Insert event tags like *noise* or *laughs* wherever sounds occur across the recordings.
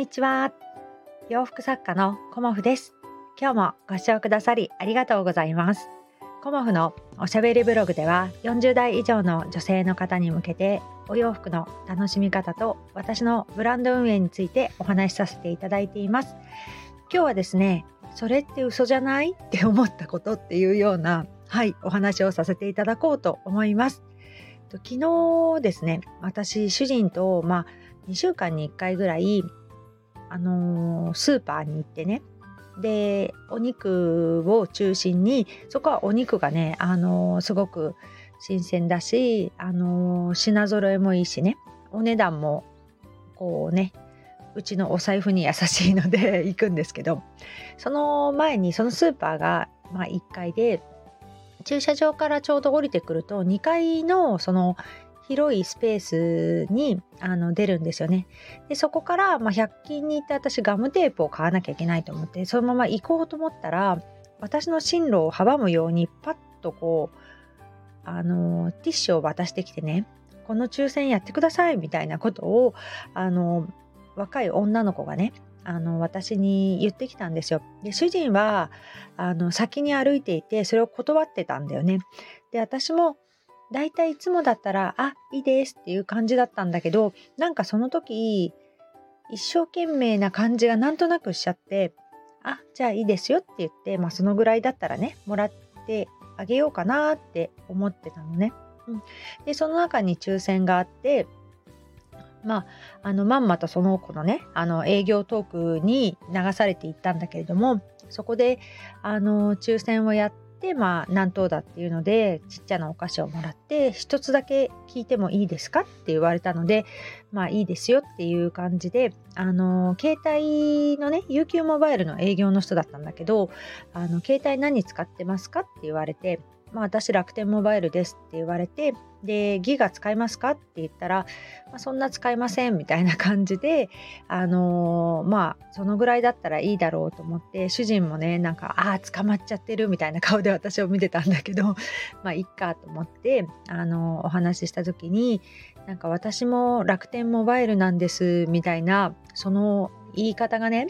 にちは。洋服作家のコモフです。今日もご視聴くださりありがとうございます。コモフのおしゃべりブログでは40代以上の女性の方に向けてお洋服の楽しみ方と私のブランド運営についてお話しさせていただいています。今日はですね、それって嘘じゃない？って思ったことっていうようなはいお話をさせていただこうと思います。昨日ですね、私主人とまあ2週間に1回ぐらいあのー、スーパーに行ってね。でお肉を中心にそこはお肉がね、あのー、すごく新鮮だし、あのー、品揃えもいいしね。お値段もこうねうちのお財布に優しいので *laughs* 行くんですけど。その前にそのスーパーが、まあ、1階で駐車場からちょうど降りてくると2階のその広いスペースにあの出るんですよね。でそこから、まあ、100均に行って私ガムテープを買わなきゃいけないと思ってそのまま行こうと思ったら私の進路を阻むようにパッとこうあのティッシュを渡してきてねこの抽選やってくださいみたいなことをあの若い女の子がねあの私に言ってきたんですよ。で主人はあの先に歩いていてそれを断ってたんだよね。で私も大体いつもだったら、あ、いいですっていう感じだったんだけど、なんかその時、一生懸命な感じがなんとなくしちゃって、あ、じゃあいいですよって言って、まあそのぐらいだったらね、もらってあげようかなって思ってたのね。うん、で、その中に抽選があって、まあ、あのまんまとその子のねあの営業トークに流されていったんだけれどもそこであの抽選をやっでまあ何等だっていうのでちっちゃなお菓子をもらって1つだけ聞いてもいいですかって言われたのでまあいいですよっていう感じであの携帯のね UQ モバイルの営業の人だったんだけどあの携帯何使ってますかって言われてまあ、私楽天モバイルですって言われてでギガ使いますか？って言ったら、まあ、そんな使いませんみたいな感じであのー、まあそのぐらいだったらいいだろうと思って主人もねなんかああ捕まっちゃってるみたいな顔で私を見てたんだけど *laughs* まあいっかと思ってあのー、お話しした時になんか私も楽天モバイルなんですみたいなその言い方がね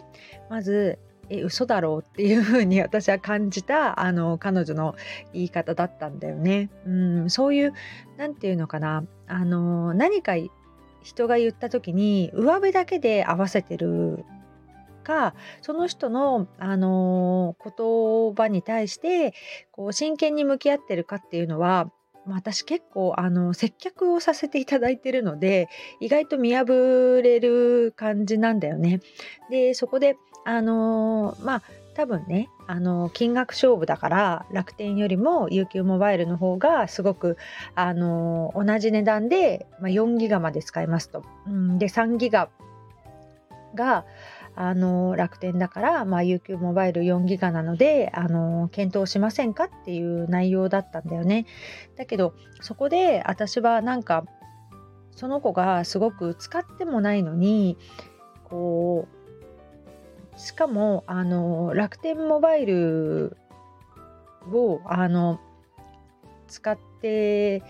まずえ嘘だろうっていうふうに私は感じたあの彼女の言い方だったんだよね。うん、そういう何て言うのかなあの何か人が言った時に上辺だけで合わせてるかその人の、あの言葉に対してこう真剣に向き合ってるかっていうのは私結構あの接客をさせていただいてるので意外と見破れる感じなんだよね。でそこであのー、まあ多分ね、あのー、金額勝負だから楽天よりも UQ モバイルの方がすごく、あのー、同じ値段で、まあ、4ギガまで使えますと。うん、で3ギガがあの楽天だから、まあ、UQ モバイル4ギガなのであの検討しませんかっていう内容だったんだよね。だけどそこで私はなんかその子がすごく使ってもないのにこうしかもあの楽天モバイルをあの使って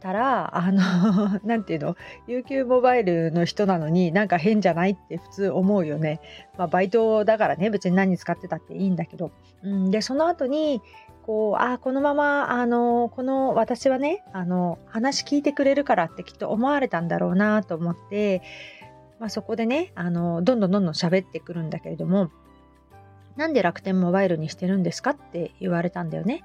たらあの *laughs* 何て言うの？UQ モバイルの人なのになんか変じゃないって普通思うよね。まあ、バイトだからね別に何使ってたっていいんだけど。うん、でその後にこうあこのままあのこの私はねあの話聞いてくれるからってきっと思われたんだろうなと思ってまあ、そこでねあのどんどんどんどん喋ってくるんだけれどもなんで楽天モバイルにしてるんですかって言われたんだよね。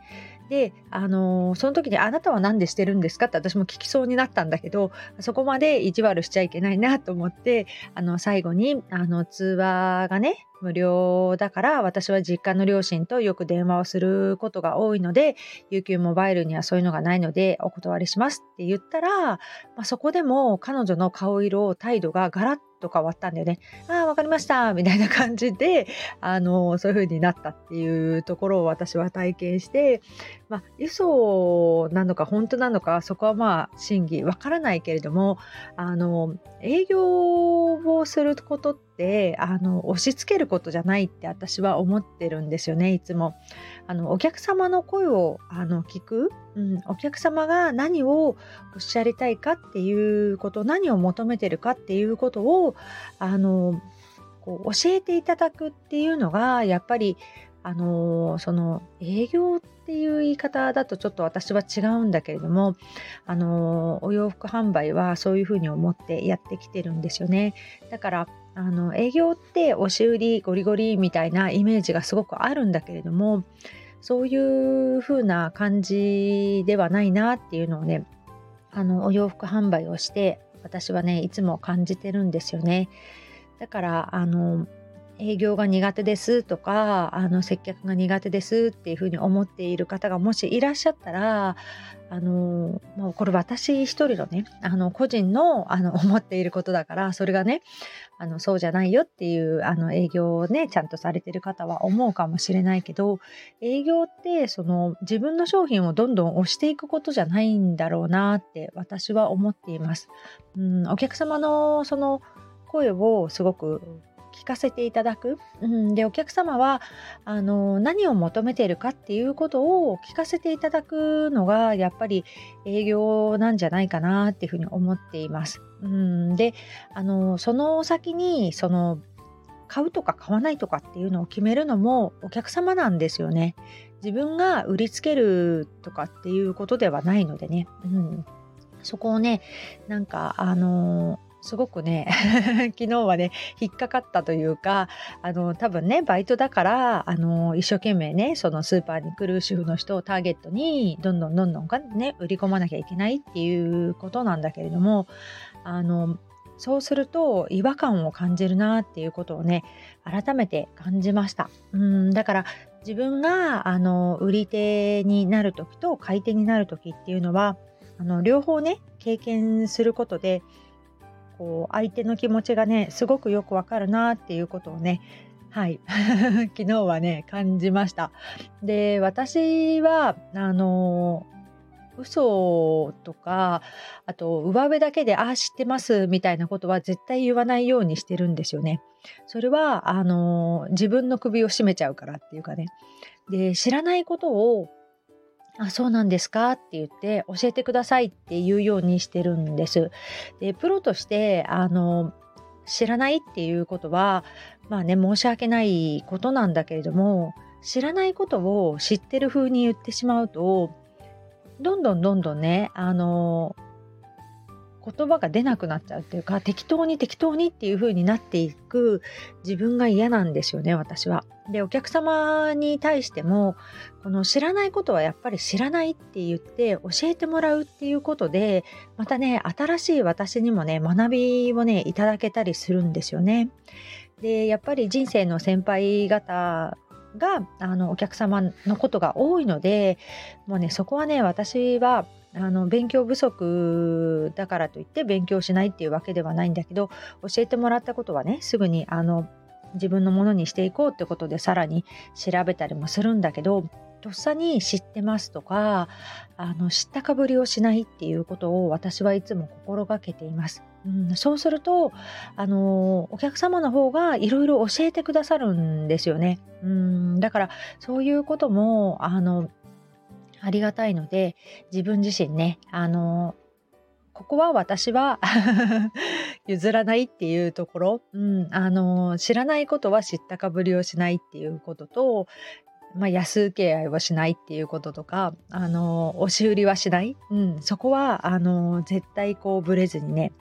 で、あの、その時にあなたは何でしてるんですか？って私も聞きそうになったんだけど、そこまで意地悪しちゃいけないなと思って、あの、最後に、あの、通話がね、無料だから私は実家の両親とよく電話をすることが多いので UQ モバイルにはそういうのがないのでお断りしますって言ったら、まあ、そこでも彼女の顔色態度がガラッと変わったんだよね。ああ、わかりましたみたいな感じで、あの、そういう風になったっていうところを私は体験して、まあ、嘘なのか本当なのか、そこはまあ、真偽わからないけれども、あの、営業をすることって、あの、押し付けることじゃないって私は思ってるんですよね、いつも。あの、お客様の声をあの聞く、うん、お客様が何をおっしゃりたいかっていうこと、何を求めてるかっていうことを、あの、こう教えていただくっていうのがやっぱりあのその営業っていう言い方だとちょっと私は違うんだけれどもあのお洋服販売はそういうふうに思ってやってきてるんですよねだからあの営業って押し売りゴリゴリみたいなイメージがすごくあるんだけれどもそういう風な感じではないなっていうのをねあのお洋服販売をして私はねいつも感じてるんですよね。だからあの営業が苦手ですとかあの接客が苦手ですっていうふうに思っている方がもしいらっしゃったらあのもうこれ私一人のねあの個人のあの *laughs* 思っていることだからそれがねあのそうじゃないよっていうあの営業をねちゃんとされてる方は思うかもしれないけど営業ってその自分の商品をどんどん押していくことじゃないんだろうなって私は思っています。うん、お客様のその声をすごく聞かせていただく、うん、でお客様はあの何を求めているかっていうことを聞かせていただくのがやっぱり営業なんじゃないかなっていうふうに思っています。うん、であのその先にその買うとか買わないとかっていうのを決めるのもお客様なんですよね。自分が売りつけるとかっていうことではないのでね。うん、そこをねなんかあのすごくね *laughs* 昨日はね引っかかったというかあの多分ねバイトだからあの一生懸命ねそのスーパーに来る主婦の人をターゲットにどんどんどんどんね売り込まなきゃいけないっていうことなんだけれどもあのそうすると違和感を感じるなっていうことをね改めて感じました。うんだから自分があの売り手になる時と買い手になる時っていうのはあの両方ね経験することでこう相手の気持ちがねすごくよくわかるなっていうことをねはい *laughs* 昨日はね感じましたで私はあの嘘とかあと上辺だけで「ああ知ってます」みたいなことは絶対言わないようにしてるんですよね。それはあの自分の首を絞めちゃうからっていうかね。で知らないことをあ、そうなんですか？って言って教えてくださいっていうようにしてるんです。で、プロとしてあの知らないっていうことはまあね申し訳ないことなんだけれども知らないことを知ってる風に言ってしまうとどんどんどんどんねあの言葉が出なくなっちゃうっていうか適当に適当にっていう風になっていく自分が嫌なんですよね私は。でお客様に対してもこの知らないことはやっぱり知らないって言って教えてもらうっていうことでまたね新しい私にもね学びをねいただけたりするんですよね。でやっぱり人生の先輩方があのお客様のことが多いのでもうねそこはね私はあの勉強不足だからといって勉強しないっていうわけではないんだけど教えてもらったことはねすぐにあの自分のものにしていこうってことでさらに調べたりもするんだけどとっさに知ってますとかあの知ったかぶりをしないっていうことを私はいつも心がけています。うん、そうするとあのお客様の方がいろいろ教えてくださるんですよね。うんだからそういうこともあのありがたいので自分自身ねあのここは私は *laughs* 譲らないっていうところ、うん、あの知らないことは知ったかぶりをしないっていうことと、まあ、安請け合いはしないっていうこととかあの押し売りはしない、うん、そこはあの絶対こうブレずにね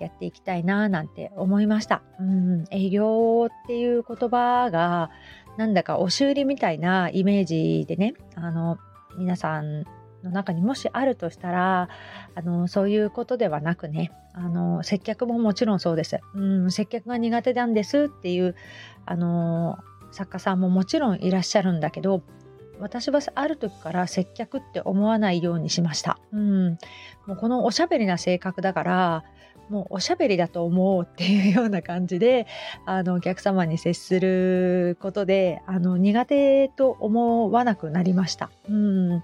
やっていきたいななんて思いました。うん、営業っていう言葉がなんだか押し売りみたいなイメージでねあの皆さんの中にもしあるとしたらあのそういうことではなくねあの接客ももちろんそうです、うん、接客が苦手なんですっていうあの作家さんももちろんいらっしゃるんだけど私はある時から接客って思わないようにしました。うん、もうこのおしゃべりな性格だからもうおしゃべりだと思うっていうような感じであのお客様に接することであの苦手と思わなくなりました。うん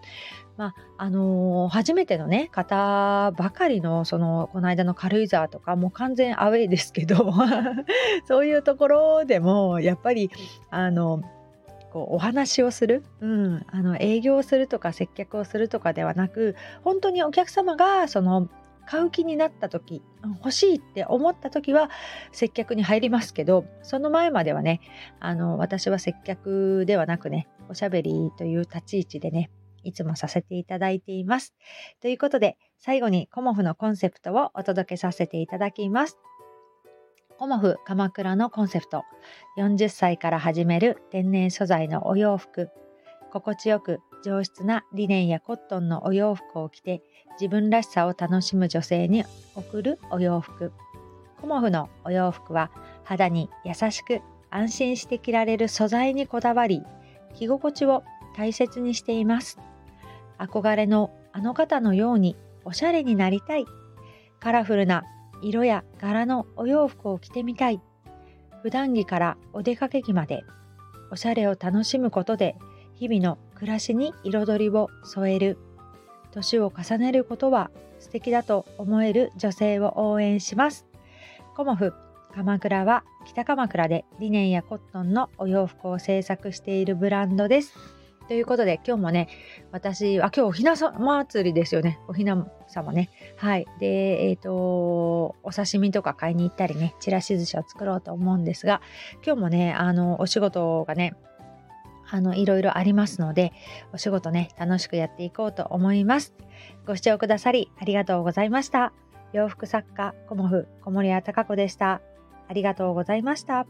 まああのー、初めてのね方ばかりのそのこの間の軽井沢とかもう完全アウェイですけど *laughs* そういうところでもやっぱりあのこうお話をする、うん、あの営業をするとか接客をするとかではなく本当にお客様がその買う気になった時欲しいって思った時は接客に入りますけどその前まではねあの私は接客ではなくねおしゃべりという立ち位置でねいつもさせていただいています。ということで最後にコモフのコンセプトをお届けさせていただきます。コモフ鎌倉のコンセプト。40歳から始める天然素材のお洋服。心地よく上質なリネンやコットンのお洋服を着て自分らしさを楽しむ女性に贈るお洋服。コモフのお洋服は肌に優しく安心して着られる素材にこだわり着心地を大切にしています。憧れのあの方のようにおしゃれになりたい。カラフルな色や柄のお洋服を着てみたい。普段着からお出かけ着までおしゃれを楽しむことで日々の暮らしに彩りを添える。年を重ねることは素敵だと思える女性を応援します。コモフ鎌倉は北鎌倉でリネンやコットンのお洋服を制作しているブランドです。ということで今日もね私あ今日おひなさま祭りですよね。おひな様ね。はい。でえっ、ー、とお刺身とか買いに行ったりねちらし寿司を作ろうと思うんですが今日もねあのお仕事がねあのいろいろありますのでお仕事ね楽しくやっていこうと思います。ご視聴くださりありがとうございました。洋服作家コモフ小森屋隆子でした。ありがとうございました。